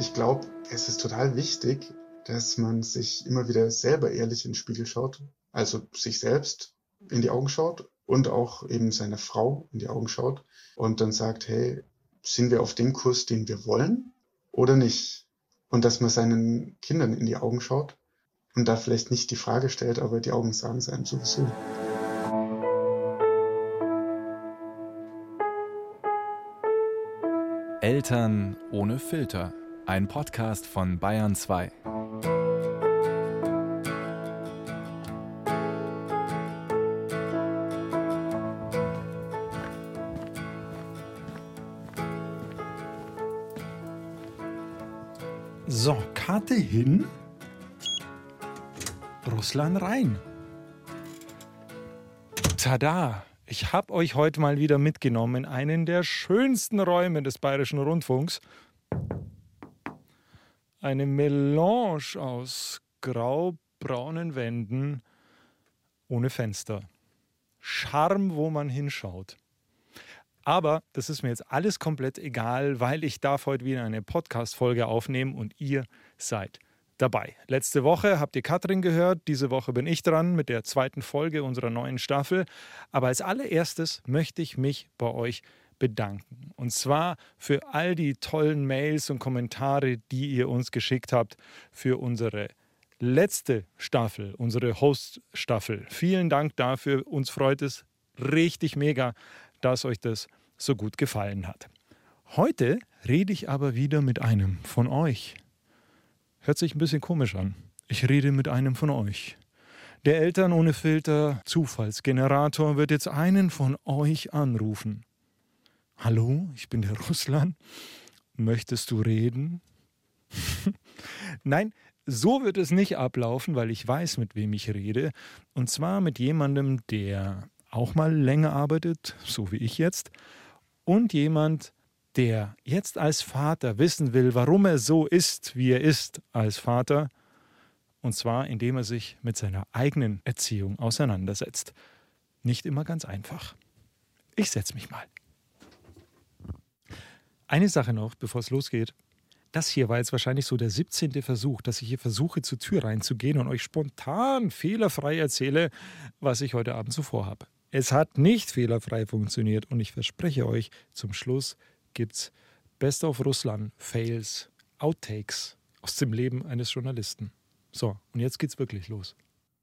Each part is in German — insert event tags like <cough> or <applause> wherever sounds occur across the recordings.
Ich glaube, es ist total wichtig, dass man sich immer wieder selber ehrlich in den Spiegel schaut, also sich selbst in die Augen schaut und auch eben seiner Frau in die Augen schaut und dann sagt, hey, sind wir auf dem Kurs, den wir wollen oder nicht? Und dass man seinen Kindern in die Augen schaut und da vielleicht nicht die Frage stellt, aber die Augen sagen es einem sowieso. Eltern ohne Filter. Ein Podcast von Bayern 2. So, Karte hin. Russland rein. Tada! Ich habe euch heute mal wieder mitgenommen in einen der schönsten Räume des Bayerischen Rundfunks. Eine Melange aus grau-braunen Wänden ohne Fenster. Charme, wo man hinschaut. Aber das ist mir jetzt alles komplett egal, weil ich darf heute wieder eine Podcast-Folge aufnehmen und ihr seid dabei. Letzte Woche habt ihr Katrin gehört, diese Woche bin ich dran mit der zweiten Folge unserer neuen Staffel. Aber als allererstes möchte ich mich bei euch bedanken. Und zwar für all die tollen Mails und Kommentare, die ihr uns geschickt habt für unsere letzte Staffel, unsere Host-Staffel. Vielen Dank dafür. Uns freut es richtig mega, dass euch das so gut gefallen hat. Heute rede ich aber wieder mit einem von euch. Hört sich ein bisschen komisch an. Ich rede mit einem von euch. Der Eltern ohne Filter Zufallsgenerator wird jetzt einen von euch anrufen. Hallo, ich bin der Russland. Möchtest du reden? <laughs> Nein, so wird es nicht ablaufen, weil ich weiß, mit wem ich rede. Und zwar mit jemandem, der auch mal länger arbeitet, so wie ich jetzt, und jemand, der jetzt als Vater wissen will, warum er so ist, wie er ist als Vater, und zwar indem er sich mit seiner eigenen Erziehung auseinandersetzt. Nicht immer ganz einfach. Ich setze mich mal. Eine Sache noch, bevor es losgeht. Das hier war jetzt wahrscheinlich so der 17. Versuch, dass ich hier versuche, zur Tür reinzugehen und euch spontan fehlerfrei erzähle, was ich heute Abend so vorhabe. Es hat nicht fehlerfrei funktioniert und ich verspreche euch, zum Schluss gibt's Best of Russland, Fails, Outtakes aus dem Leben eines Journalisten. So, und jetzt geht's wirklich los.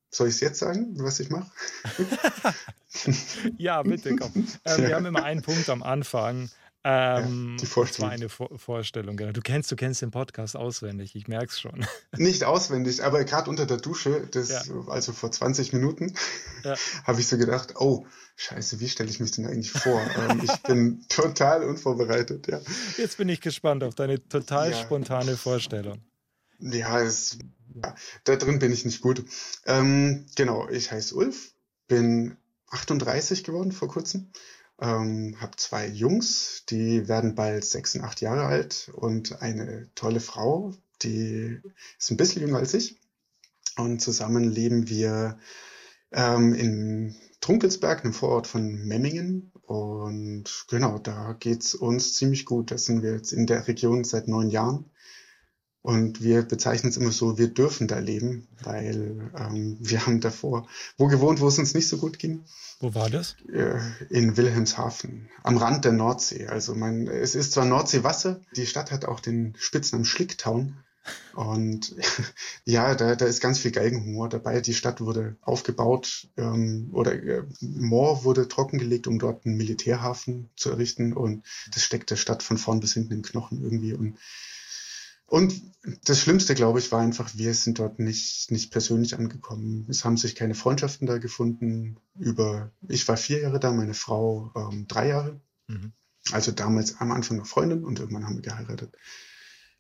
Soll ich es jetzt sagen, was ich mache? <laughs> ja, bitte, komm. Ja. <laughs> Wir haben immer einen Punkt am Anfang. Ähm, ja, die Vorstellung. Das war eine Vor Vorstellung, genau. Du kennst, du kennst den Podcast auswendig, ich merke es schon. <laughs> Nicht auswendig, aber gerade unter der Dusche, das, ja. also vor 20 Minuten, ja. <laughs> habe ich so gedacht, oh, scheiße, wie stelle ich mich denn eigentlich vor? ähm, ich bin <laughs> total unvorbereitet, ja. Jetzt bin ich gespannt auf deine total spontane Vorstellung. Ja, es, ja, da drin bin ich nicht gut. Ähm, genau, ich heiße Ulf, bin 38 geworden vor kurzem ähm, habe zwei Jungs, die werden bald sechs und acht Jahre alt und eine tolle Frau, die ist ein bisschen jünger als ich. Und zusammen leben wir ähm, in Trunkelsberg, einem Vorort von Memmingen. Und genau, da geht's uns ziemlich gut. Da sind wir jetzt in der Region seit neun Jahren. Und wir bezeichnen es immer so, wir dürfen da leben, weil ähm, wir haben davor wo gewohnt, wo es uns nicht so gut ging. Wo war das? Äh, in Wilhelmshaven, am Rand der Nordsee. Also man, es ist zwar Nordseewasser, die Stadt hat auch den Spitznamen Schlicktown. Und <laughs> ja, da, da ist ganz viel Geigenhumor dabei. Die Stadt wurde aufgebaut ähm, oder äh, Moor wurde trockengelegt, um dort einen Militärhafen zu errichten. Und das steckt der Stadt von vorn bis hinten im Knochen irgendwie. Und und das Schlimmste, glaube ich, war einfach, wir sind dort nicht, nicht persönlich angekommen. Es haben sich keine Freundschaften da gefunden. Über, ich war vier Jahre da, meine Frau ähm, drei Jahre. Mhm. Also damals am Anfang noch Freundin und irgendwann haben wir geheiratet.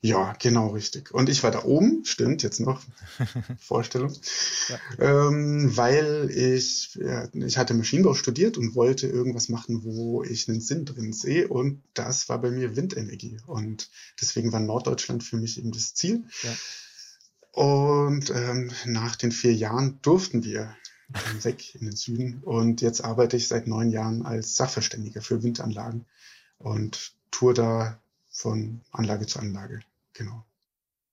Ja, genau richtig. Und ich war da oben, stimmt, jetzt noch <laughs> Vorstellung, ja. ähm, weil ich, ja, ich hatte Maschinenbau studiert und wollte irgendwas machen, wo ich einen Sinn drin sehe und das war bei mir Windenergie und deswegen war Norddeutschland für mich eben das Ziel. Ja. Und ähm, nach den vier Jahren durften wir weg in den Süden und jetzt arbeite ich seit neun Jahren als Sachverständiger für Windanlagen und tour da von Anlage zu Anlage. Genau.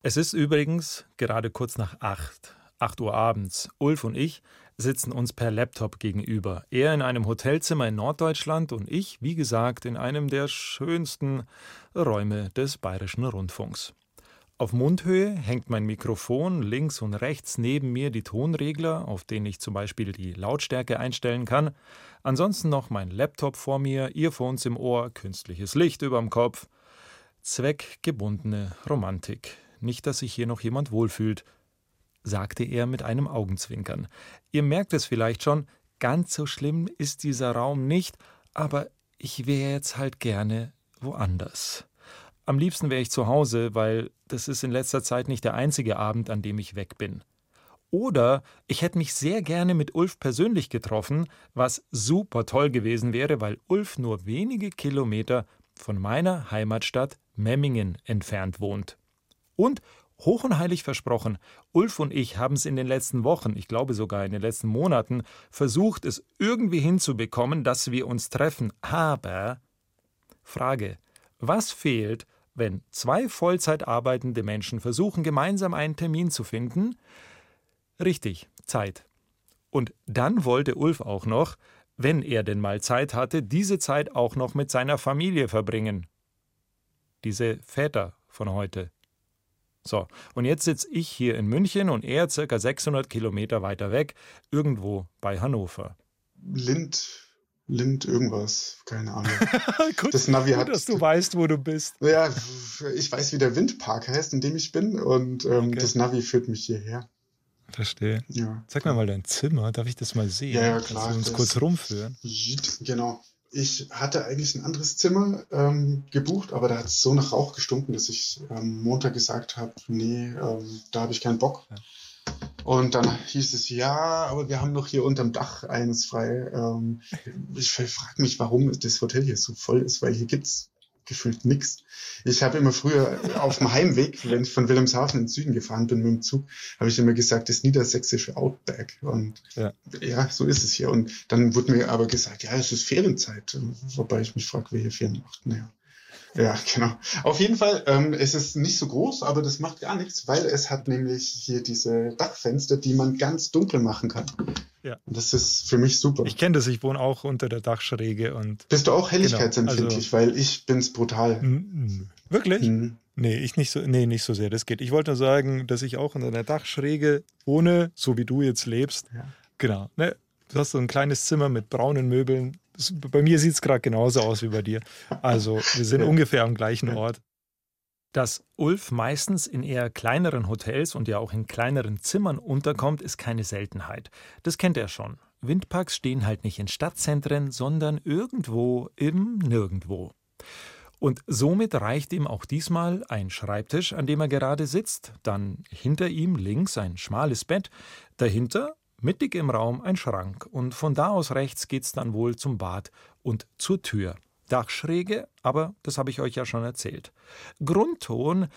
Es ist übrigens gerade kurz nach acht, acht Uhr abends. Ulf und ich sitzen uns per Laptop gegenüber. Er in einem Hotelzimmer in Norddeutschland und ich, wie gesagt, in einem der schönsten Räume des Bayerischen Rundfunks. Auf Mundhöhe hängt mein Mikrofon, links und rechts neben mir die Tonregler, auf denen ich zum Beispiel die Lautstärke einstellen kann. Ansonsten noch mein Laptop vor mir, Earphones im Ohr, künstliches Licht überm Kopf. Zweckgebundene Romantik. Nicht, dass sich hier noch jemand wohlfühlt, sagte er mit einem Augenzwinkern. Ihr merkt es vielleicht schon, ganz so schlimm ist dieser Raum nicht, aber ich wäre jetzt halt gerne woanders. Am liebsten wäre ich zu Hause, weil das ist in letzter Zeit nicht der einzige Abend, an dem ich weg bin. Oder ich hätte mich sehr gerne mit Ulf persönlich getroffen, was super toll gewesen wäre, weil Ulf nur wenige Kilometer von meiner Heimatstadt Memmingen entfernt wohnt. Und hoch und heilig versprochen, Ulf und ich haben es in den letzten Wochen, ich glaube sogar in den letzten Monaten, versucht, es irgendwie hinzubekommen, dass wir uns treffen. Aber Frage, was fehlt, wenn zwei Vollzeit arbeitende Menschen versuchen, gemeinsam einen Termin zu finden? Richtig, Zeit. Und dann wollte Ulf auch noch, wenn er denn mal Zeit hatte, diese Zeit auch noch mit seiner Familie verbringen. Diese Väter von heute. So, und jetzt sitze ich hier in München und er circa 600 Kilometer weiter weg, irgendwo bei Hannover. Lind Lind irgendwas, keine Ahnung. <laughs> gut, das Navi gut, hat, dass du weißt, wo du bist. Ja, ich weiß, wie der Windpark heißt, in dem ich bin und ähm, okay. das Navi führt mich hierher. Verstehe. Ja. Sag mir mal dein Zimmer, darf ich das mal sehen? Ja, ja klar. Kannst du uns kurz rumführen? Genau. Ich hatte eigentlich ein anderes Zimmer ähm, gebucht, aber da hat es so nach Rauch gestunken, dass ich ähm, Montag gesagt habe, nee, ähm, da habe ich keinen Bock. Ja. Und dann hieß es, ja, aber wir haben noch hier unterm Dach eines frei. Ähm, ich frage mich, warum das Hotel hier so voll ist, weil hier gibt's gefühlt nichts. Ich habe immer früher auf dem Heimweg, wenn ich von Wilhelmshaven in den Süden gefahren bin mit dem Zug, habe ich immer gesagt, das niedersächsische Outback. Und ja. ja. so ist es hier. Und dann wurde mir aber gesagt, ja, es ist Ferienzeit. Wobei ich mich frage, wer hier Ferien macht. Naja. Ja, <laughs> genau. Auf jeden Fall, ähm, es ist nicht so groß, aber das macht gar nichts, weil es hat nämlich hier diese Dachfenster, die man ganz dunkel machen kann. Ja. Und das ist für mich super. Ich kenne das, ich wohne auch unter der Dachschräge und. Bist du auch helligkeitsempfindlich, genau, also, weil ich bin's brutal. Wirklich? Mhm. Nee, ich nicht so, nee, nicht so sehr. Das geht. Ich wollte nur sagen, dass ich auch unter der Dachschräge wohne, so wie du jetzt lebst. Ja. Genau. Ne? Du hast so ein kleines Zimmer mit braunen Möbeln, bei mir sieht es gerade genauso aus wie bei dir. Also wir sind ungefähr am gleichen Ort. Dass Ulf meistens in eher kleineren Hotels und ja auch in kleineren Zimmern unterkommt, ist keine Seltenheit. Das kennt er schon. Windparks stehen halt nicht in Stadtzentren, sondern irgendwo im Nirgendwo. Und somit reicht ihm auch diesmal ein Schreibtisch, an dem er gerade sitzt, dann hinter ihm links ein schmales Bett, dahinter Mittig im Raum ein Schrank und von da aus rechts geht's dann wohl zum Bad und zur Tür. Dachschräge, aber das habe ich euch ja schon erzählt. Grundton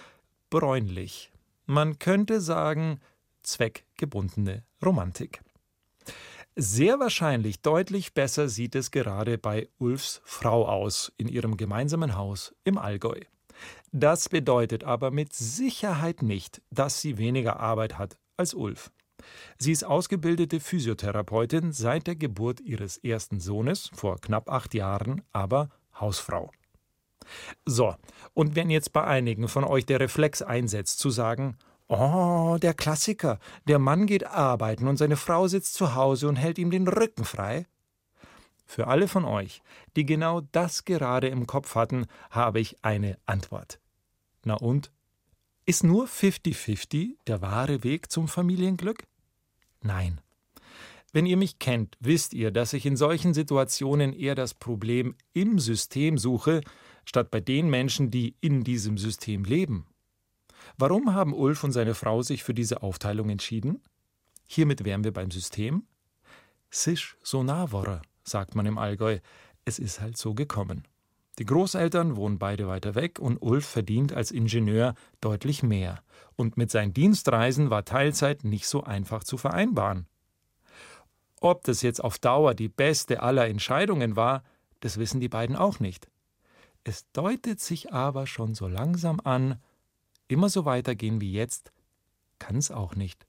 bräunlich. Man könnte sagen zweckgebundene Romantik. Sehr wahrscheinlich deutlich besser sieht es gerade bei Ulfs Frau aus in ihrem gemeinsamen Haus im Allgäu. Das bedeutet aber mit Sicherheit nicht, dass sie weniger Arbeit hat als Ulf. Sie ist ausgebildete Physiotherapeutin seit der Geburt ihres ersten Sohnes vor knapp acht Jahren, aber Hausfrau. So, und wenn jetzt bei einigen von euch der Reflex einsetzt, zu sagen, Oh, der Klassiker. Der Mann geht arbeiten und seine Frau sitzt zu Hause und hält ihm den Rücken frei. Für alle von euch, die genau das gerade im Kopf hatten, habe ich eine Antwort. Na und? Ist nur 50-50 der wahre Weg zum Familienglück? Nein. Wenn ihr mich kennt, wisst ihr, dass ich in solchen Situationen eher das Problem im System suche, statt bei den Menschen, die in diesem System leben. Warum haben Ulf und seine Frau sich für diese Aufteilung entschieden? Hiermit wären wir beim System. Sisch so nahworre, sagt man im Allgäu. Es ist halt so gekommen. Die Großeltern wohnen beide weiter weg und Ulf verdient als Ingenieur deutlich mehr. Und mit seinen Dienstreisen war Teilzeit nicht so einfach zu vereinbaren. Ob das jetzt auf Dauer die beste aller Entscheidungen war, das wissen die beiden auch nicht. Es deutet sich aber schon so langsam an, immer so weitergehen wie jetzt, kann es auch nicht.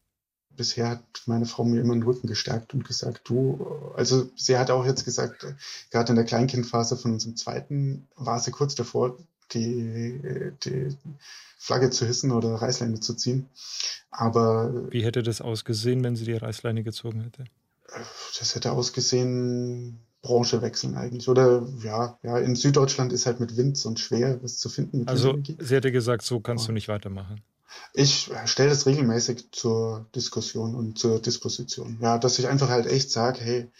Bisher hat meine Frau mir immer den Rücken gestärkt und gesagt, du, also sie hat auch jetzt gesagt, gerade in der Kleinkindphase von unserem zweiten war sie kurz davor, die, die Flagge zu hissen oder Reißleine zu ziehen. Aber. Wie hätte das ausgesehen, wenn sie die Reißleine gezogen hätte? Das hätte ausgesehen, Branche wechseln eigentlich. Oder ja, ja, in Süddeutschland ist halt mit Wind sonst schwer, was zu finden. also sie hätte gesagt, so kannst oh. du nicht weitermachen. Ich stelle das regelmäßig zur Diskussion und zur Disposition. Ja, dass ich einfach halt echt sage, hey,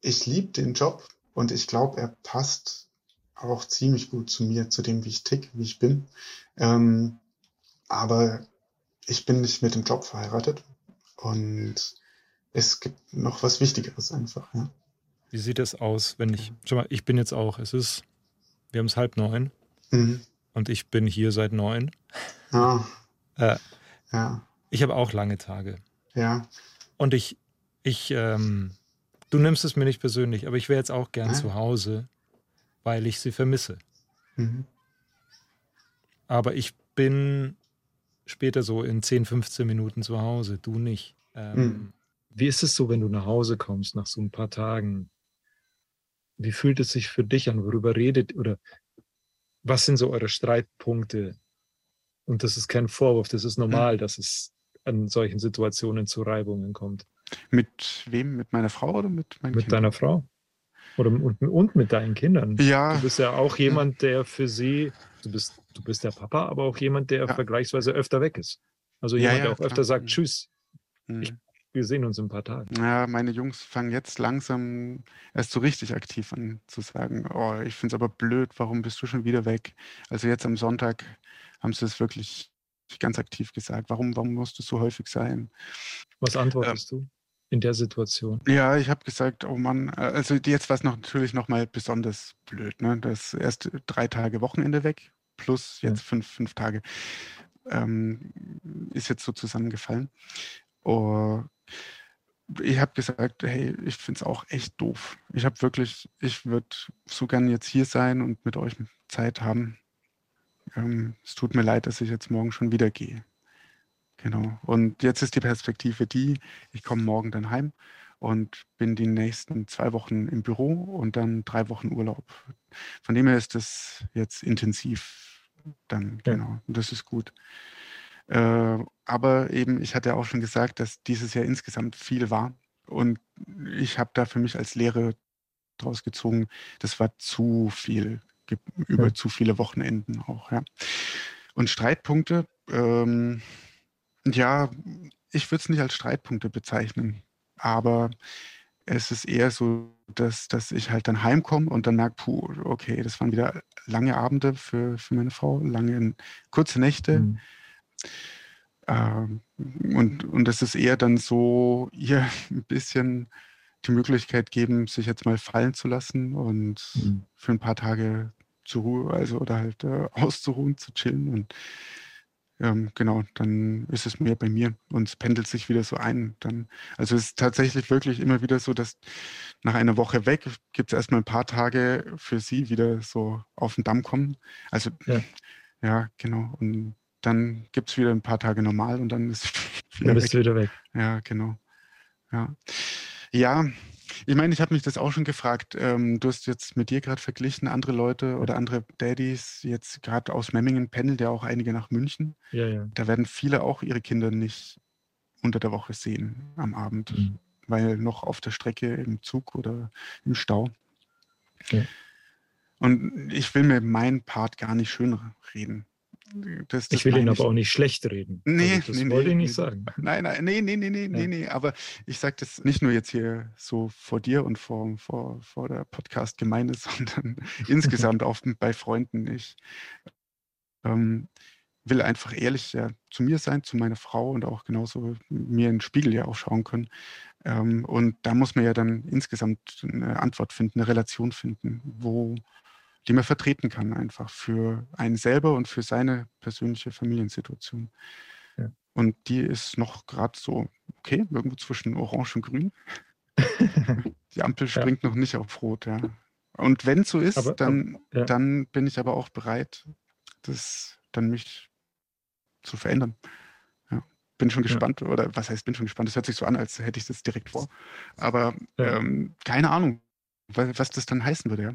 ich liebe den Job und ich glaube, er passt auch ziemlich gut zu mir, zu dem, wie ich tick, wie ich bin. Ähm, aber ich bin nicht mit dem Job verheiratet und es gibt noch was Wichtigeres einfach. Ja. Wie sieht es aus, wenn ich, schau mal, ich bin jetzt auch, es ist, wir haben es halb neun mhm. und ich bin hier seit neun. Ja. Äh, ja. Ich habe auch lange Tage. Ja. Und ich, ich, ähm, du nimmst es mir nicht persönlich, aber ich wäre jetzt auch gern Nein. zu Hause, weil ich sie vermisse. Mhm. Aber ich bin später so in 10, 15 Minuten zu Hause, du nicht. Ähm, mhm. Wie ist es so, wenn du nach Hause kommst nach so ein paar Tagen? Wie fühlt es sich für dich an? Worüber redet oder was sind so eure Streitpunkte? Und das ist kein Vorwurf, das ist normal, mhm. dass es an solchen Situationen zu Reibungen kommt. Mit wem? Mit meiner Frau oder mit meinen Mit Kindern? deiner Frau. Oder und, und mit deinen Kindern. Ja. Du bist ja auch jemand, der für sie, du bist, du bist der Papa, aber auch jemand, der ja. vergleichsweise öfter weg ist. Also jemand, ja, ja, der auch klar. öfter sagt, mhm. tschüss. Mhm. Ich wir sehen uns in ein paar Tagen. Ja, meine Jungs fangen jetzt langsam erst so richtig aktiv an zu sagen, oh, ich finde es aber blöd, warum bist du schon wieder weg? Also jetzt am Sonntag haben sie es wirklich ganz aktiv gesagt. Warum, warum musst du so häufig sein? Was antwortest äh, du in der Situation? Ja, ich habe gesagt, oh Mann, äh, also jetzt war es noch, natürlich nochmal besonders blöd. Ne? Das erst drei Tage Wochenende weg, plus jetzt ja. fünf, fünf Tage. Ähm, ist jetzt so zusammengefallen. Oh, ich habe gesagt, hey, ich finde es auch echt doof. Ich habe wirklich, ich würde so gern jetzt hier sein und mit euch Zeit haben. Ähm, es tut mir leid, dass ich jetzt morgen schon wieder gehe. Genau. Und jetzt ist die Perspektive die, ich komme morgen dann heim und bin die nächsten zwei Wochen im Büro und dann drei Wochen Urlaub. Von dem her ist das jetzt intensiv dann, ja. genau. Und das ist gut. Äh, aber eben, ich hatte auch schon gesagt, dass dieses Jahr insgesamt viel war. Und ich habe da für mich als Lehre draus gezogen, das war zu viel, über ja. zu viele Wochenenden auch. Ja. Und Streitpunkte, ähm, ja, ich würde es nicht als Streitpunkte bezeichnen, aber es ist eher so, dass, dass ich halt dann heimkomme und dann merke, puh, okay, das waren wieder lange Abende für, für meine Frau, lange, kurze Nächte. Mhm. Ähm, und, und das ist eher dann so, ihr <laughs> ein bisschen die Möglichkeit geben, sich jetzt mal fallen zu lassen und mhm. für ein paar Tage zur Ruhe, also oder halt äh, <laughs> auszuruhen, zu chillen. Und ähm, genau, dann ist es mehr bei mir und es pendelt sich wieder so ein. Dann, also es ist tatsächlich wirklich immer wieder so, dass nach einer Woche weg gibt es erstmal ein paar Tage für sie wieder so auf den Damm kommen. Also ja, ja genau. Und dann gibt es wieder ein paar Tage normal und dann ist <laughs> wieder dann bist weg. du wieder weg. Ja, genau. Ja, ja ich meine, ich habe mich das auch schon gefragt. Ähm, du hast jetzt mit dir gerade verglichen, andere Leute oder andere Daddys, jetzt gerade aus Memmingen pendelt ja auch einige nach München. Ja, ja. Da werden viele auch ihre Kinder nicht unter der Woche sehen am Abend, mhm. weil noch auf der Strecke im Zug oder im Stau. Ja. Und ich will mir meinen Part gar nicht schön reden. Das, das ich will ihn aber auch nicht schlecht reden. Nee, also das nee, wollte nee, ich nicht sagen. Nein, nein, nee, nee, nee, nee, ja. nee, nee. Aber ich sage das nicht nur jetzt hier so vor dir und vor, vor, vor der Podcast-Gemeinde, <laughs> sondern insgesamt auch bei Freunden. Ich ähm, will einfach ehrlich ja, zu mir sein, zu meiner Frau und auch genauso mir in den Spiegel ja auch schauen können. Ähm, und da muss man ja dann insgesamt eine Antwort finden, eine Relation finden, wo die man vertreten kann, einfach für einen selber und für seine persönliche Familiensituation. Ja. Und die ist noch gerade so, okay, irgendwo zwischen Orange und Grün. <laughs> die Ampel springt ja. noch nicht auf Rot, ja. Und wenn es so ist, aber, dann, aber, ja. dann bin ich aber auch bereit, das dann mich zu verändern. Ja. Bin schon gespannt, oder was heißt, bin schon gespannt, das hört sich so an, als hätte ich das direkt vor. Aber ähm, keine Ahnung, was, was das dann heißen würde, ja.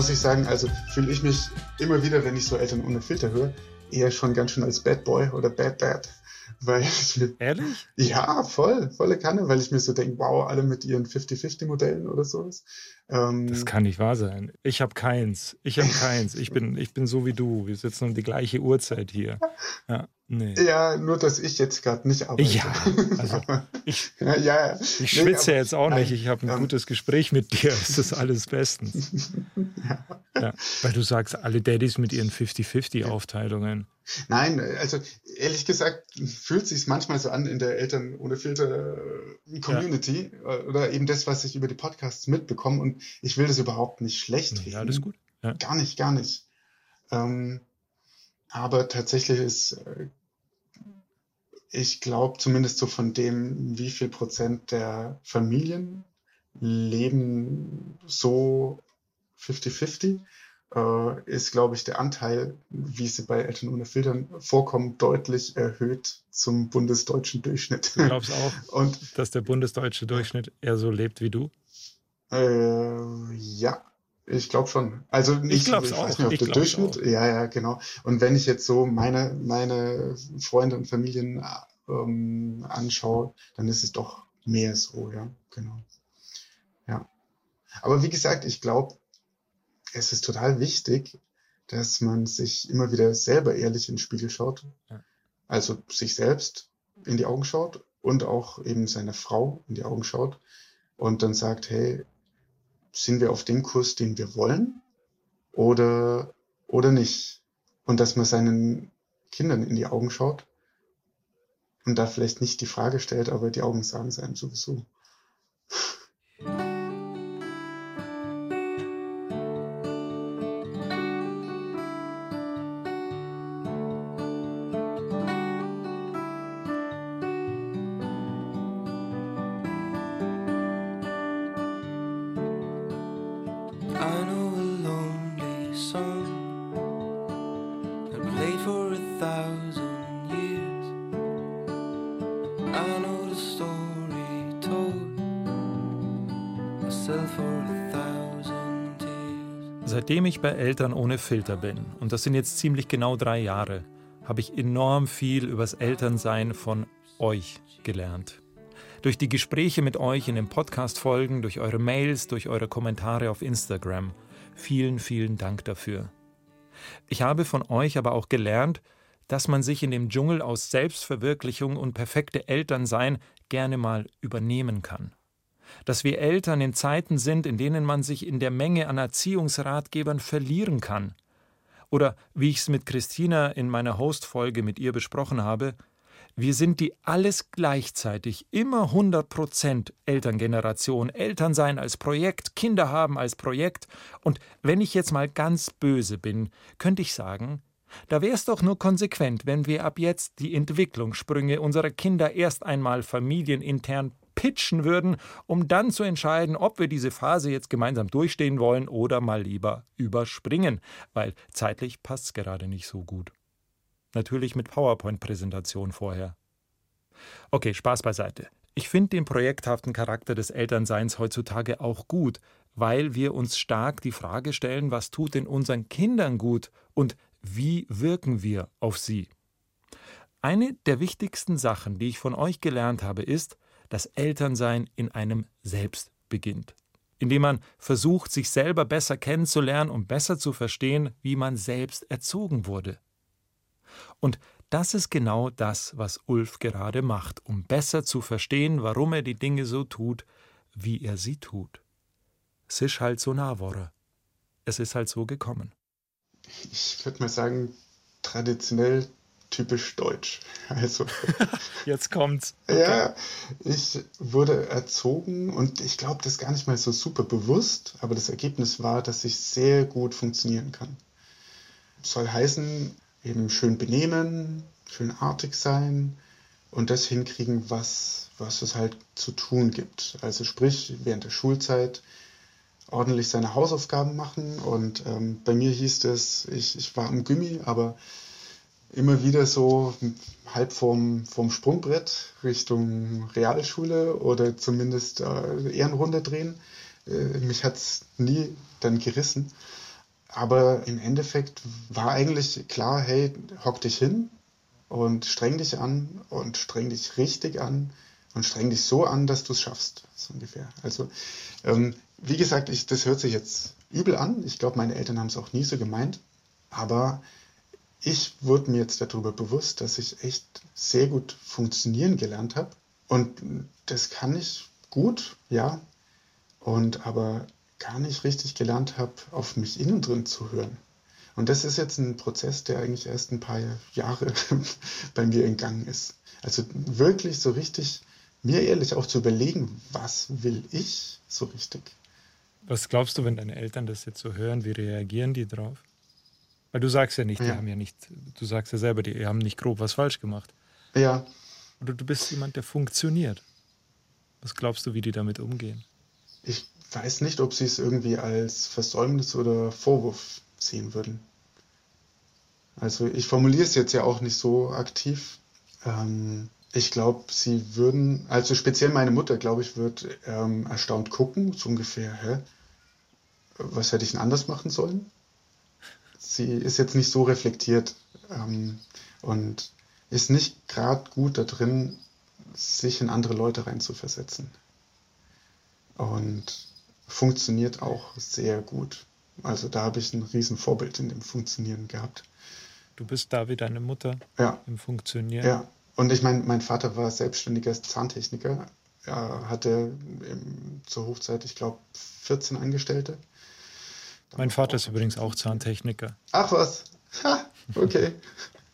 Muss ich sagen, also fühle ich mich immer wieder, wenn ich so Eltern ohne Filter höre, eher schon ganz schön als Bad Boy oder Bad Dad. <laughs> Weil mir, Ehrlich? Ja, voll, volle Kanne, weil ich mir so denke, wow, alle mit ihren 50-50-Modellen oder sowas. Ähm, das kann nicht wahr sein. Ich habe keins. Ich habe <laughs> keins. Ich bin, ich bin so wie du. Wir sitzen um die gleiche Uhrzeit hier. <laughs> Ja. Nee. Ja, nur dass ich jetzt gerade nicht arbeite. Ja, also <laughs> ich, <laughs> ja, ja. ich schwitze nee, jetzt auch nicht. Ich habe ein ähm, gutes Gespräch mit dir. Es ist alles bestens. <laughs> ja. Weil du sagst, alle Daddys mit ihren 50-50-Aufteilungen. Nein, also ehrlich gesagt fühlt sich manchmal so an in der Eltern ohne Filter äh, Community. Äh, oder eben das, was ich über die Podcasts mitbekomme. Und ich will das überhaupt nicht schlecht reden. Ja, alles gut. Gar nicht, gar nicht. Ähm, aber tatsächlich ist äh, ich glaube zumindest so von dem, wie viel Prozent der Familien leben so 50-50, äh, ist, glaube ich, der Anteil, wie sie bei Eltern ohne Filtern vorkommen, deutlich erhöht zum bundesdeutschen Durchschnitt. Du glaubst auch, <laughs> Und, dass der bundesdeutsche Durchschnitt eher so lebt wie du? Äh, ja, ich glaube schon. Also nicht, ich, ich weiß nicht, ob der Durchschnitt. Auch. Ja, ja, genau. Und wenn ich jetzt so meine, meine Freunde und Familien ähm, anschaue, dann ist es doch mehr so, ja, genau. Ja. Aber wie gesagt, ich glaube, es ist total wichtig, dass man sich immer wieder selber ehrlich in den Spiegel schaut. Ja. Also sich selbst in die Augen schaut und auch eben seine Frau in die Augen schaut und dann sagt, hey, sind wir auf dem Kurs, den wir wollen oder, oder nicht? Und dass man seinen Kindern in die Augen schaut und da vielleicht nicht die Frage stellt, aber die Augen sagen es einem sowieso. Ich bei Eltern ohne Filter bin, und das sind jetzt ziemlich genau drei Jahre, habe ich enorm viel übers Elternsein von euch gelernt. Durch die Gespräche mit euch in den Podcast-Folgen, durch eure Mails, durch eure Kommentare auf Instagram. Vielen, vielen Dank dafür. Ich habe von euch aber auch gelernt, dass man sich in dem Dschungel aus Selbstverwirklichung und perfekte Elternsein gerne mal übernehmen kann dass wir Eltern in Zeiten sind, in denen man sich in der Menge an Erziehungsratgebern verlieren kann. Oder wie ich es mit Christina in meiner Hostfolge mit ihr besprochen habe, wir sind die alles gleichzeitig immer 100 Prozent Elterngeneration, Eltern sein als Projekt, Kinder haben als Projekt. Und wenn ich jetzt mal ganz böse bin, könnte ich sagen, da wäre es doch nur konsequent, wenn wir ab jetzt die Entwicklungssprünge unserer Kinder erst einmal familienintern pitchen würden, um dann zu entscheiden, ob wir diese Phase jetzt gemeinsam durchstehen wollen oder mal lieber überspringen, weil zeitlich passt es gerade nicht so gut. Natürlich mit PowerPoint-Präsentation vorher. Okay, Spaß beiseite. Ich finde den projekthaften Charakter des Elternseins heutzutage auch gut, weil wir uns stark die Frage stellen, was tut denn unseren Kindern gut und wie wirken wir auf sie. Eine der wichtigsten Sachen, die ich von euch gelernt habe, ist, dass Elternsein in einem selbst beginnt, indem man versucht, sich selber besser kennenzulernen und besser zu verstehen, wie man selbst erzogen wurde. Und das ist genau das, was Ulf gerade macht, um besser zu verstehen, warum er die Dinge so tut, wie er sie tut. Es ist halt so nah Es ist halt so gekommen. Ich würde mal sagen, traditionell typisch deutsch. <laughs> Also jetzt kommt's. Okay. Ja, ich wurde erzogen und ich glaube, das ist gar nicht mal so super bewusst, aber das Ergebnis war, dass ich sehr gut funktionieren kann. Soll heißen, eben schön benehmen, schön artig sein und das hinkriegen, was, was es halt zu tun gibt. Also sprich, während der Schulzeit ordentlich seine Hausaufgaben machen und ähm, bei mir hieß es, ich, ich war am Gummi, aber immer wieder so halb vom, vom Sprungbrett Richtung Realschule oder zumindest äh, Ehrenrunde drehen. Äh, mich hat's nie dann gerissen. Aber im Endeffekt war eigentlich klar, hey, hock dich hin und streng dich an und streng dich richtig an und streng dich so an, dass du es schaffst, so ungefähr. Also, ähm, wie gesagt, ich, das hört sich jetzt übel an. Ich glaube, meine Eltern haben es auch nie so gemeint. Aber ich wurde mir jetzt darüber bewusst, dass ich echt sehr gut funktionieren gelernt habe. Und das kann ich gut, ja. Und aber gar nicht richtig gelernt habe, auf mich innen drin zu hören. Und das ist jetzt ein Prozess, der eigentlich erst ein paar Jahre <laughs> bei mir entgangen ist. Also wirklich so richtig mir ehrlich auch zu überlegen, was will ich so richtig. Was glaubst du, wenn deine Eltern das jetzt so hören, wie reagieren die drauf? Weil du sagst ja nicht, ja. die haben ja nicht, du sagst ja selber, die haben nicht grob was falsch gemacht. Ja. Oder du bist jemand, der funktioniert. Was glaubst du, wie die damit umgehen? Ich weiß nicht, ob sie es irgendwie als Versäumnis oder Vorwurf sehen würden. Also ich formuliere es jetzt ja auch nicht so aktiv. Ähm, ich glaube, sie würden, also speziell meine Mutter, glaube ich, wird ähm, erstaunt gucken, so ungefähr, hä? Was hätte ich denn anders machen sollen? Sie ist jetzt nicht so reflektiert ähm, und ist nicht gerade gut da drin, sich in andere Leute reinzuversetzen. Und funktioniert auch sehr gut. Also da habe ich ein Riesenvorbild in dem Funktionieren gehabt. Du bist da wie deine Mutter ja. im Funktionieren. Ja, und ich meine, mein Vater war selbstständiger Zahntechniker. Er hatte im, zur Hochzeit, ich glaube, 14 Angestellte. Mein Vater ist übrigens auch Zahntechniker. Ach was, ha, okay.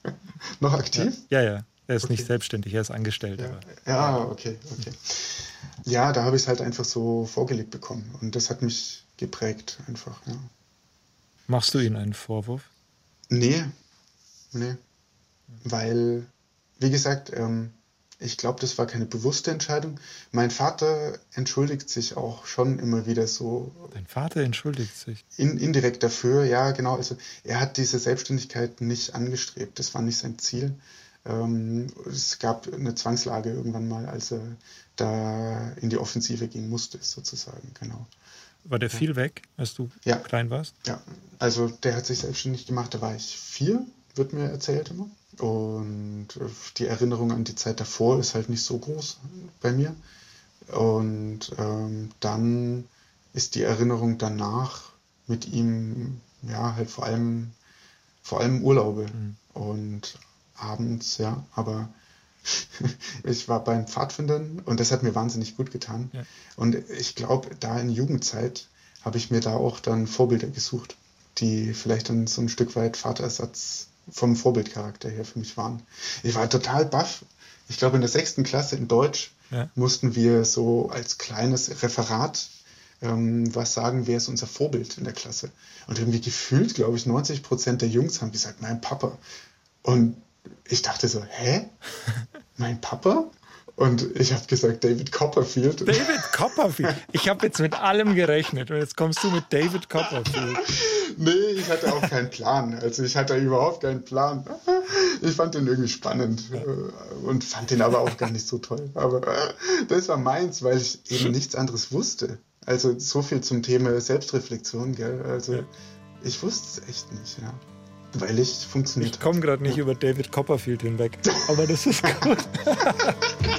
<laughs> Noch aktiv? Ja, ja. Er ist okay. nicht selbstständig, er ist angestellt. Ja, ja okay, okay. Ja, da habe ich es halt einfach so vorgelebt bekommen. Und das hat mich geprägt einfach, ja. Machst du ihnen einen Vorwurf? Nee, nee. Weil, wie gesagt, ähm, ich glaube, das war keine bewusste Entscheidung. Mein Vater entschuldigt sich auch schon immer wieder so. Dein Vater entschuldigt sich? In, indirekt dafür, ja, genau. Also er hat diese Selbstständigkeit nicht angestrebt. Das war nicht sein Ziel. Ähm, es gab eine Zwangslage irgendwann mal, als er da in die Offensive gehen musste, sozusagen, genau. War der viel weg, als du ja. klein warst? Ja, also der hat sich selbstständig gemacht, da war ich vier, wird mir erzählt immer. Und die Erinnerung an die Zeit davor ist halt nicht so groß bei mir. Und ähm, dann ist die Erinnerung danach mit ihm, ja, halt vor allem, vor allem Urlaube mhm. und abends, ja, aber <laughs> ich war beim Pfadfindern und das hat mir wahnsinnig gut getan. Ja. Und ich glaube, da in Jugendzeit habe ich mir da auch dann Vorbilder gesucht, die vielleicht dann so ein Stück weit Vaterersatz vom Vorbildcharakter her für mich waren. Ich war total baff. Ich glaube, in der sechsten Klasse in Deutsch ja. mussten wir so als kleines Referat ähm, was sagen, wer ist unser Vorbild in der Klasse. Und irgendwie gefühlt, glaube ich, 90 Prozent der Jungs haben gesagt, mein Papa. Und ich dachte so, hä? <laughs> Mein Papa? Und ich habe gesagt, David Copperfield. David Copperfield? Ich habe jetzt mit allem gerechnet und jetzt kommst du mit David Copperfield. nee, ich hatte auch keinen Plan. Also ich hatte überhaupt keinen Plan. Ich fand den irgendwie spannend und fand den aber auch gar nicht so toll. Aber das war meins, weil ich eben nichts anderes wusste. Also so viel zum Thema Selbstreflexion, gell? Also ich wusste es echt nicht, ja. Weil ich funktioniert Ich komme gerade nicht ja. über David Copperfield hinweg. Aber das ist gut. <laughs>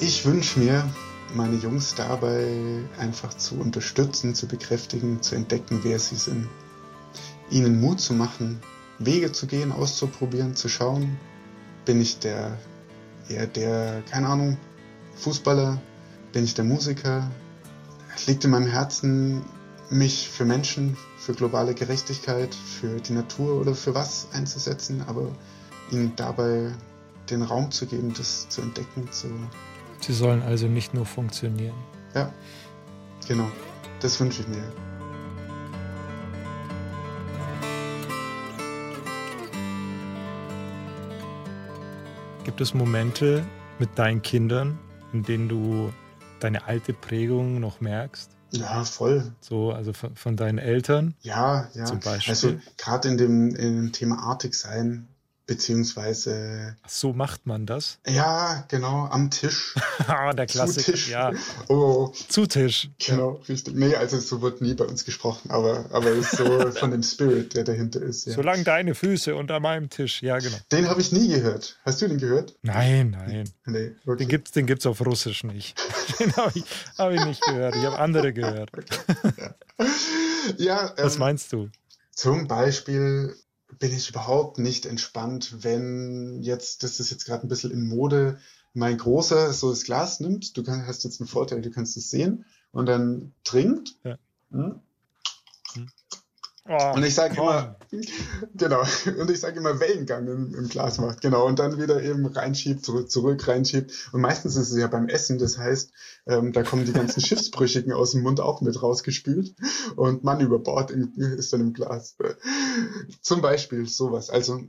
ich wünsche mir, meine Jungs dabei einfach zu unterstützen, zu bekräftigen, zu entdecken, wer sie sind. Ihnen Mut zu machen, Wege zu gehen, auszuprobieren, zu schauen, bin ich der, eher der, keine Ahnung, Fußballer, bin ich der Musiker. Es liegt in meinem Herzen, mich für Menschen, für globale Gerechtigkeit, für die Natur oder für was einzusetzen, aber ihnen dabei den Raum zu geben, das zu entdecken. Zu Sie sollen also nicht nur funktionieren. Ja, genau. Das wünsche ich mir. Gibt es Momente mit deinen Kindern, in denen du deine alte Prägung noch merkst? Ja, voll. So, also von, von deinen Eltern? Ja, ja. Zum Beispiel. Also gerade in dem, in dem Thema artig sein beziehungsweise. So macht man das? <laughs> Ja, genau, am Tisch. <laughs> ah, der Klassiker. Zu Tisch. Ja. Oh. Zu Tisch. Genau, ja. richtig. Nee, also so wird nie bei uns gesprochen, aber, aber so <laughs> von dem Spirit, der dahinter ist. Ja. Solange deine Füße unter meinem Tisch, ja, genau. Den habe ich nie gehört. Hast du den gehört? Nein, nein. Nee, okay. Den gibt's, den gibt's auf Russisch nicht. den habe ich, hab ich nicht gehört. Ich habe andere gehört. Okay. ja. Was ähm, meinst du? Zum Beispiel bin ich überhaupt nicht entspannt, wenn jetzt, das ist jetzt gerade ein bisschen in Mode, mein Großer so das Glas nimmt, du hast jetzt einen Vorteil, du kannst es sehen und dann trinkt. Ja. Hm? Oh, und ich sage immer, genau, <laughs> und ich sage immer Wellengang im, im, Glas macht, genau, und dann wieder eben reinschiebt, zurück, zurück, reinschiebt. Und meistens ist es ja beim Essen, das heißt, ähm, da kommen die ganzen <laughs> Schiffsbrüchigen aus dem Mund auch mit rausgespült und Mann über Bord im, ist dann im Glas. Zum Beispiel sowas. Also,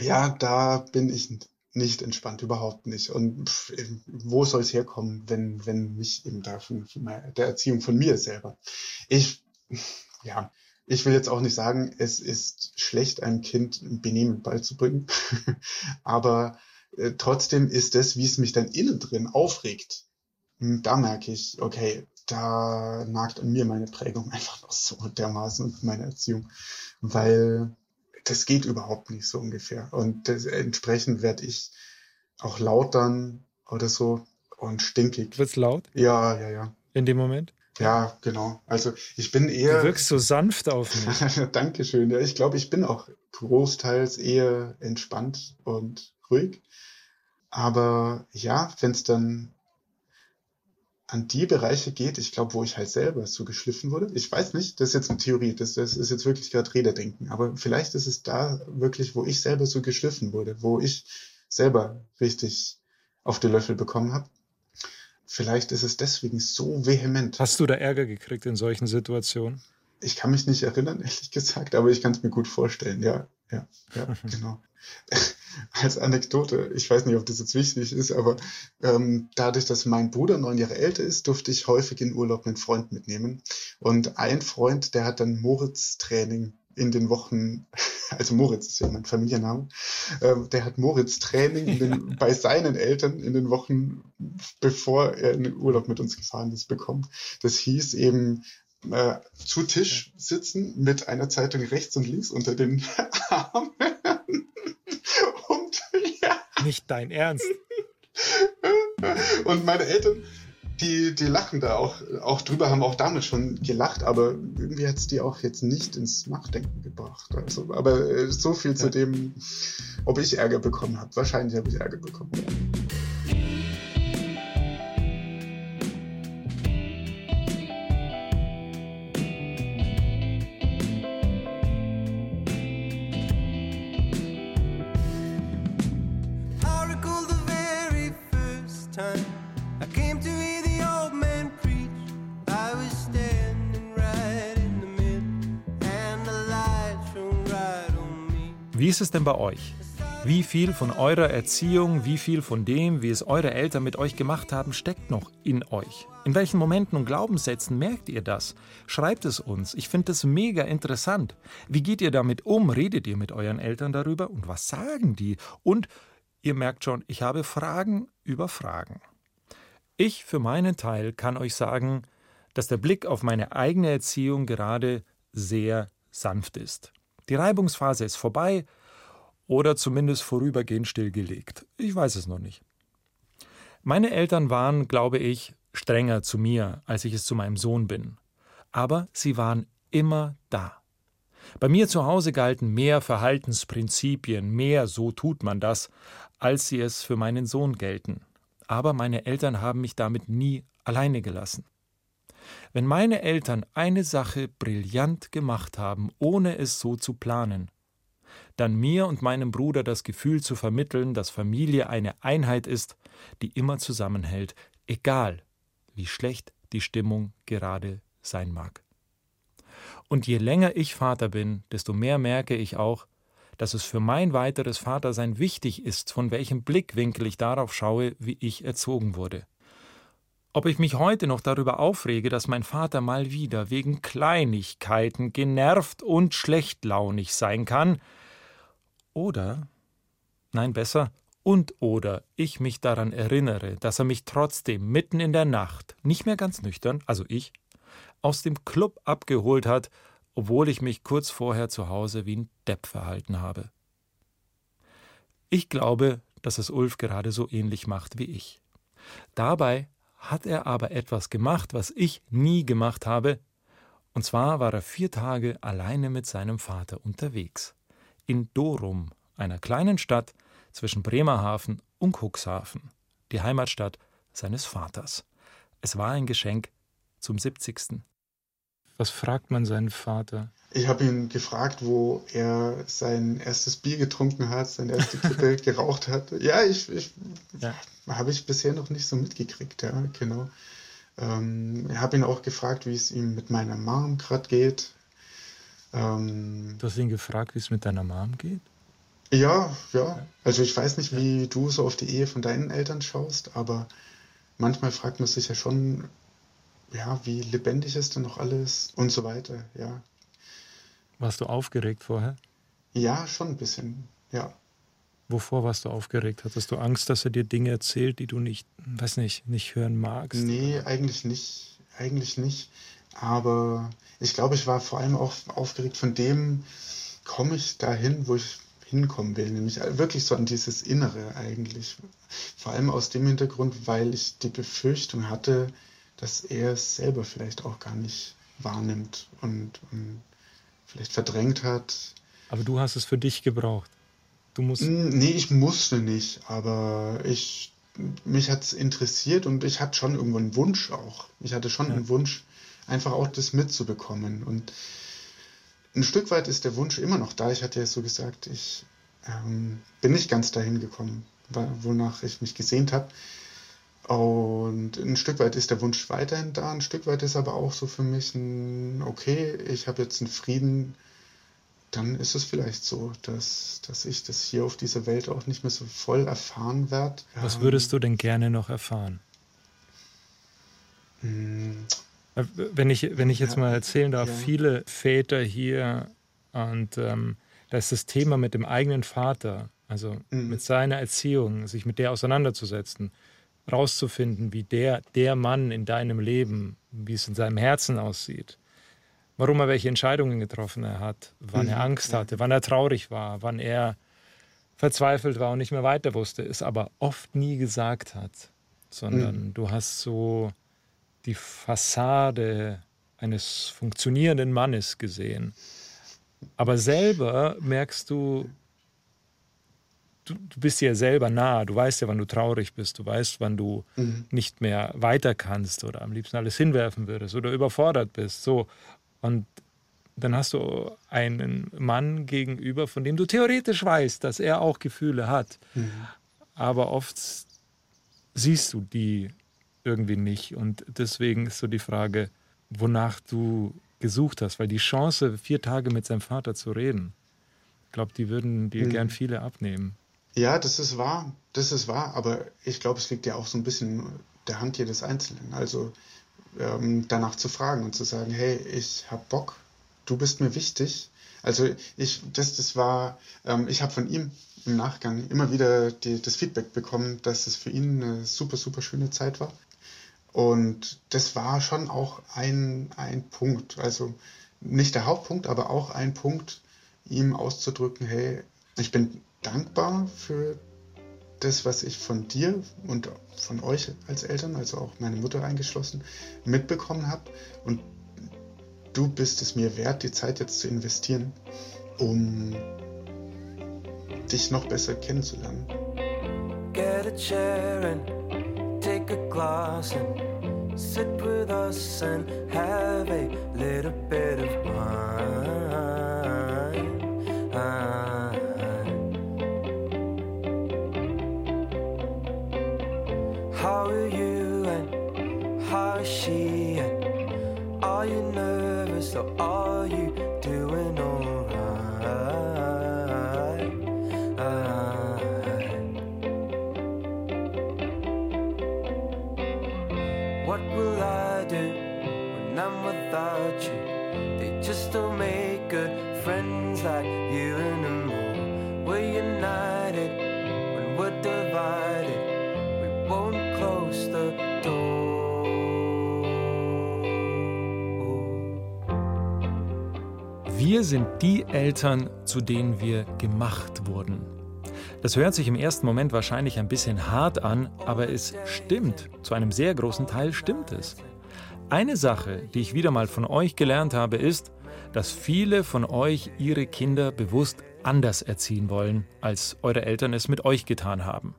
ja, da bin ich nicht entspannt, überhaupt nicht. Und pff, wo soll es herkommen, wenn, wenn nicht eben da von, von der Erziehung von mir selber? Ich, ja, ich will jetzt auch nicht sagen, es ist schlecht, einem Kind Benehmen beizubringen, <laughs> aber äh, trotzdem ist es, wie es mich dann innen drin aufregt. Hm, da merke ich, okay, da nagt an mir meine Prägung <laughs> einfach noch so dermaßen und meine Erziehung, weil das geht überhaupt nicht so ungefähr. Und das, entsprechend werde ich auch laut dann oder so und stinkig. Wird's laut? Ja, ja, ja. In dem Moment? Ja, genau. Also ich bin eher. Du wirkst so sanft auf mich. <laughs> Dankeschön. Ja, ich glaube, ich bin auch großteils eher entspannt und ruhig. Aber ja, wenn es dann an die Bereiche geht, ich glaube, wo ich halt selber so geschliffen wurde. Ich weiß nicht, das ist jetzt eine Theorie, das, das ist jetzt wirklich gerade Rederdenken, aber vielleicht ist es da wirklich, wo ich selber so geschliffen wurde, wo ich selber richtig auf die Löffel bekommen habe. Vielleicht ist es deswegen so vehement. Hast du da Ärger gekriegt in solchen Situationen? Ich kann mich nicht erinnern, <laughs> ehrlich gesagt, aber ich kann es mir gut vorstellen, ja. Ja, ja, <laughs> genau. <laughs> Als Anekdote, ich weiß nicht, ob das jetzt wichtig ist, aber ähm, dadurch, dass mein Bruder neun Jahre älter ist, durfte ich häufig in Urlaub einen Freund mitnehmen. Und ein Freund, der hat dann Moritz-Training in den Wochen, <laughs> also Moritz ist ja mein Familienname, äh, der hat Moritz Training in den, <laughs> bei seinen Eltern in den Wochen, bevor er in den Urlaub mit uns gefahren ist, bekommen. Das hieß eben äh, zu Tisch sitzen mit einer Zeitung rechts und links unter den <laughs> Armen. und ja. Nicht dein Ernst. Und meine Eltern die, die lachen da auch, auch drüber, haben auch damals schon gelacht, aber irgendwie hat es die auch jetzt nicht ins Nachdenken gebracht. Also, aber äh, so viel ja. zu dem, ob ich Ärger bekommen habe. Wahrscheinlich habe ich Ärger bekommen. Ist es denn bei euch? Wie viel von eurer Erziehung, wie viel von dem, wie es eure Eltern mit euch gemacht haben, steckt noch in euch? In welchen Momenten und Glaubenssätzen merkt ihr das? Schreibt es uns. Ich finde das mega interessant. Wie geht ihr damit um? Redet ihr mit euren Eltern darüber? Und was sagen die? Und ihr merkt schon, ich habe Fragen über Fragen. Ich für meinen Teil kann euch sagen, dass der Blick auf meine eigene Erziehung gerade sehr sanft ist. Die Reibungsphase ist vorbei oder zumindest vorübergehend stillgelegt. Ich weiß es noch nicht. Meine Eltern waren, glaube ich, strenger zu mir, als ich es zu meinem Sohn bin. Aber sie waren immer da. Bei mir zu Hause galten mehr Verhaltensprinzipien, mehr so tut man das, als sie es für meinen Sohn gelten. Aber meine Eltern haben mich damit nie alleine gelassen. Wenn meine Eltern eine Sache brillant gemacht haben, ohne es so zu planen, dann mir und meinem Bruder das Gefühl zu vermitteln, dass Familie eine Einheit ist, die immer zusammenhält, egal wie schlecht die Stimmung gerade sein mag. Und je länger ich Vater bin, desto mehr merke ich auch, dass es für mein weiteres Vatersein wichtig ist, von welchem Blickwinkel ich darauf schaue, wie ich erzogen wurde. Ob ich mich heute noch darüber aufrege, dass mein Vater mal wieder wegen Kleinigkeiten genervt und schlechtlaunig sein kann, oder, nein besser, und oder ich mich daran erinnere, dass er mich trotzdem mitten in der Nacht, nicht mehr ganz nüchtern, also ich, aus dem Club abgeholt hat, obwohl ich mich kurz vorher zu Hause wie ein Depp verhalten habe. Ich glaube, dass es Ulf gerade so ähnlich macht wie ich. Dabei hat er aber etwas gemacht, was ich nie gemacht habe, und zwar war er vier Tage alleine mit seinem Vater unterwegs. In Dorum, einer kleinen Stadt, zwischen Bremerhaven und Cuxhaven, die Heimatstadt seines Vaters. Es war ein Geschenk zum 70. Was fragt man seinen Vater? Ich habe ihn gefragt, wo er sein erstes Bier getrunken hat, seine erste Kippe geraucht hat. Ja, ich, ich ja. habe ich bisher noch nicht so mitgekriegt, ja, genau. Ähm, ich habe ihn auch gefragt, wie es ihm mit meiner Mom gerade geht. Ähm, du hast ihn gefragt, wie es mit deiner Mom geht? Ja, ja. Also ich weiß nicht, wie du so auf die Ehe von deinen Eltern schaust, aber manchmal fragt man sich ja schon, ja, wie lebendig ist denn noch alles und so weiter, ja. Warst du aufgeregt vorher? Ja, schon ein bisschen, ja. Wovor warst du aufgeregt? Hattest du Angst, dass er dir Dinge erzählt, die du nicht, weiß nicht, nicht hören magst? Nee, eigentlich nicht. Eigentlich nicht. Aber ich glaube, ich war vor allem auch aufgeregt von dem, komme ich dahin, wo ich hinkommen will, nämlich wirklich so an dieses Innere eigentlich. Vor allem aus dem Hintergrund, weil ich die Befürchtung hatte, dass er es selber vielleicht auch gar nicht wahrnimmt und, und vielleicht verdrängt hat. Aber du hast es für dich gebraucht. Du musst. Nee, ich musste nicht, aber ich mich hat es interessiert und ich hatte schon irgendwo einen Wunsch auch. Ich hatte schon ja. einen Wunsch, einfach auch das mitzubekommen. Und ein Stück weit ist der Wunsch immer noch da. Ich hatte ja so gesagt, ich ähm, bin nicht ganz dahin gekommen, wonach ich mich gesehnt habe. Und ein Stück weit ist der Wunsch weiterhin da, ein Stück weit ist aber auch so für mich ein, okay, ich habe jetzt einen Frieden, dann ist es vielleicht so, dass, dass ich das hier auf dieser Welt auch nicht mehr so voll erfahren werde. Was würdest du denn gerne noch erfahren? Wenn ich, wenn ich jetzt mal erzählen darf, viele Väter hier und ähm, da ist das Thema mit dem eigenen Vater, also mhm. mit seiner Erziehung, sich mit der auseinanderzusetzen, rauszufinden, wie der, der Mann in deinem Leben, wie es in seinem Herzen aussieht, warum er welche Entscheidungen getroffen er hat, wann mhm. er Angst hatte, wann er traurig war, wann er verzweifelt war und nicht mehr weiter wusste, es aber oft nie gesagt hat, sondern mhm. du hast so die Fassade eines funktionierenden Mannes gesehen. Aber selber merkst du, du, du, bist dir selber nah, du weißt ja, wann du traurig bist, du weißt, wann du mhm. nicht mehr weiter kannst oder am liebsten alles hinwerfen würdest oder überfordert bist. So. Und dann hast du einen Mann gegenüber, von dem du theoretisch weißt, dass er auch Gefühle hat. Mhm. Aber oft siehst du die irgendwie nicht. Und deswegen ist so die Frage, wonach du gesucht hast, weil die Chance, vier Tage mit seinem Vater zu reden, ich glaube, die würden dir mhm. gern viele abnehmen. Ja, das ist wahr. Das ist wahr. Aber ich glaube, es liegt ja auch so ein bisschen der Hand jedes Einzelnen. Also ähm, danach zu fragen und zu sagen, hey, ich hab Bock, du bist mir wichtig. Also ich, das, das war, ähm, ich habe von ihm im Nachgang immer wieder die, das Feedback bekommen, dass es für ihn eine super, super schöne Zeit war. Und das war schon auch ein, ein Punkt, also nicht der Hauptpunkt, aber auch ein Punkt, ihm auszudrücken, hey, ich bin dankbar für das, was ich von dir und von euch als Eltern, also auch meine Mutter eingeschlossen, mitbekommen habe. Und du bist es mir wert, die Zeit jetzt zu investieren, um dich noch besser kennenzulernen. Get a chair and take a glass and sit with us and have a little bit of Wir sind die Eltern, zu denen wir gemacht wurden. Das hört sich im ersten Moment wahrscheinlich ein bisschen hart an, aber es stimmt. Zu einem sehr großen Teil stimmt es. Eine Sache, die ich wieder mal von euch gelernt habe, ist, dass viele von euch ihre Kinder bewusst anders erziehen wollen, als eure Eltern es mit euch getan haben.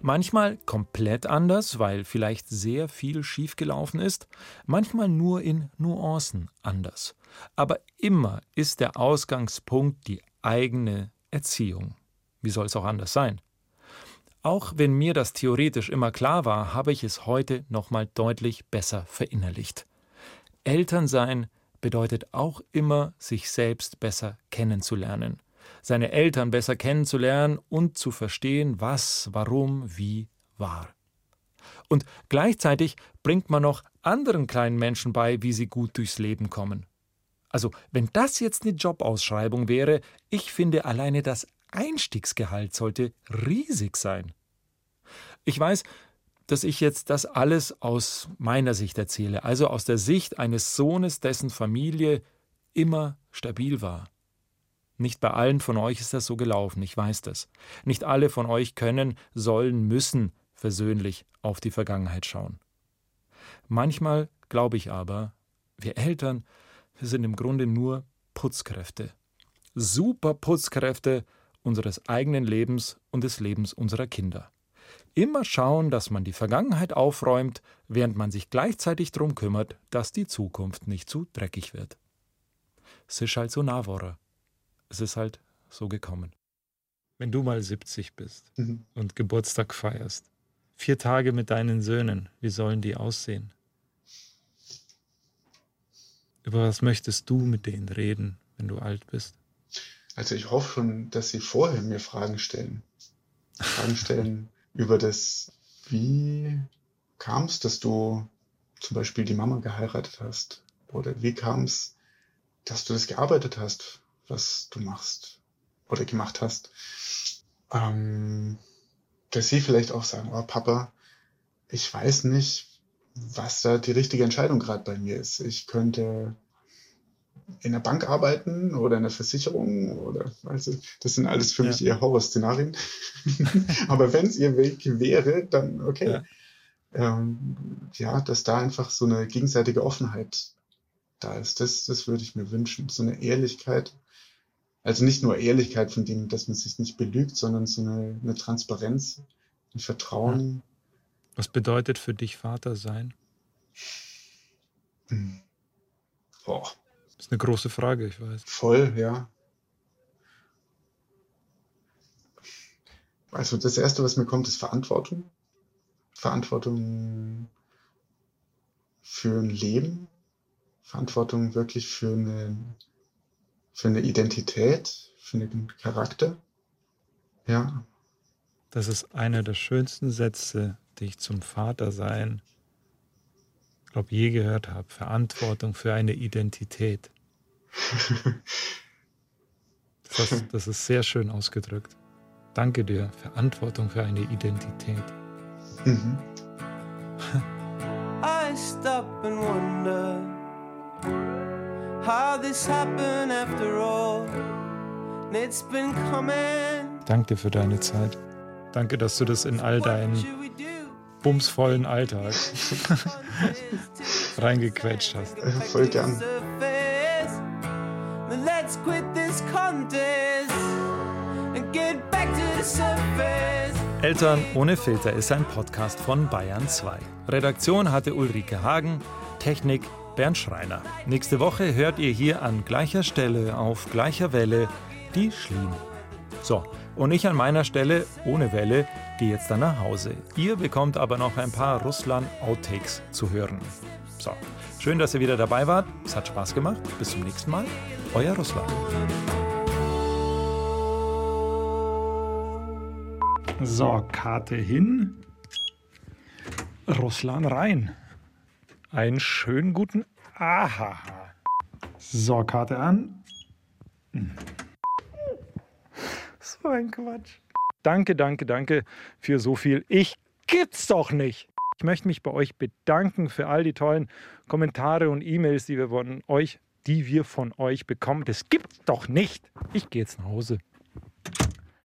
Manchmal komplett anders, weil vielleicht sehr viel schiefgelaufen ist, manchmal nur in Nuancen anders. Aber immer ist der Ausgangspunkt die eigene Erziehung. Wie soll es auch anders sein? Auch wenn mir das theoretisch immer klar war, habe ich es heute nochmal deutlich besser verinnerlicht. Elternsein bedeutet auch immer, sich selbst besser kennenzulernen, seine Eltern besser kennenzulernen und zu verstehen, was, warum, wie war. Und gleichzeitig bringt man noch anderen kleinen Menschen bei, wie sie gut durchs Leben kommen. Also, wenn das jetzt eine Jobausschreibung wäre, ich finde alleine das Einstiegsgehalt sollte riesig sein. Ich weiß, dass ich jetzt das alles aus meiner Sicht erzähle, also aus der Sicht eines Sohnes, dessen Familie immer stabil war. Nicht bei allen von euch ist das so gelaufen, ich weiß das. Nicht alle von euch können, sollen, müssen versöhnlich auf die Vergangenheit schauen. Manchmal glaube ich aber, wir Eltern wir sind im Grunde nur Putzkräfte. Super Putzkräfte unseres eigenen Lebens und des Lebens unserer Kinder. Immer schauen, dass man die Vergangenheit aufräumt, während man sich gleichzeitig darum kümmert, dass die Zukunft nicht zu dreckig wird. Es ist halt so Navora. Es ist halt so gekommen. Wenn du mal 70 bist mhm. und Geburtstag feierst, vier Tage mit deinen Söhnen, wie sollen die aussehen? Über was möchtest du mit denen reden, wenn du alt bist? Also ich hoffe schon, dass sie vorher mir Fragen stellen. Fragen stellen <laughs> über das, wie kam es, dass du zum Beispiel die Mama geheiratet hast? Oder wie kam es, dass du das gearbeitet hast, was du machst oder gemacht hast? Ähm, dass sie vielleicht auch sagen, oh Papa, ich weiß nicht, was da die richtige Entscheidung gerade bei mir ist. Ich könnte in der Bank arbeiten oder in der Versicherung oder also das sind alles für ja. mich eher Horrorszenarien. <laughs> Aber wenn es ihr Weg wäre, dann okay. Ja. Ähm, ja, dass da einfach so eine gegenseitige Offenheit da ist. Das, das würde ich mir wünschen. So eine Ehrlichkeit. Also nicht nur Ehrlichkeit von dem, dass man sich nicht belügt, sondern so eine, eine Transparenz, ein Vertrauen. Was bedeutet für dich Vater sein? Hm. Boah. Das ist eine große Frage, ich weiß. Voll, ja. Also das Erste, was mir kommt, ist Verantwortung. Verantwortung für ein Leben. Verantwortung wirklich für eine, für eine Identität, für einen Charakter. Ja. Das ist einer der schönsten Sätze, die ich zum Vatersein, glaube je gehört habe. Verantwortung für eine Identität. <laughs> Das, ist, das ist sehr schön ausgedrückt. Danke dir. Verantwortung für eine Identität. Mhm. <laughs> I stop and wonder how this happened after all. It's been coming. Danke für deine Zeit. Danke, dass du das in all deinen bumsvollen Alltag <laughs> reingequetscht hast. Voll gern. Eltern ohne Filter ist ein Podcast von Bayern 2. Redaktion hatte Ulrike Hagen, Technik Bernd Schreiner. Nächste Woche hört ihr hier an gleicher Stelle auf gleicher Welle die Schlien. So, und ich an meiner Stelle, ohne Welle, gehe jetzt dann nach Hause. Ihr bekommt aber noch ein paar Russland-Outtakes zu hören. So, schön, dass ihr wieder dabei wart. Es hat Spaß gemacht. Bis zum nächsten Mal. Euer Russland. So, Karte hin. Russland rein. Einen schönen guten Aha. So, Karte an. <laughs> So ein Quatsch. Danke, danke, danke für so viel. Ich gibt's doch nicht. Ich möchte mich bei euch bedanken für all die tollen Kommentare und E-Mails, die wir von euch, die wir von euch bekommen. Das gibt's doch nicht. Ich gehe jetzt nach Hause.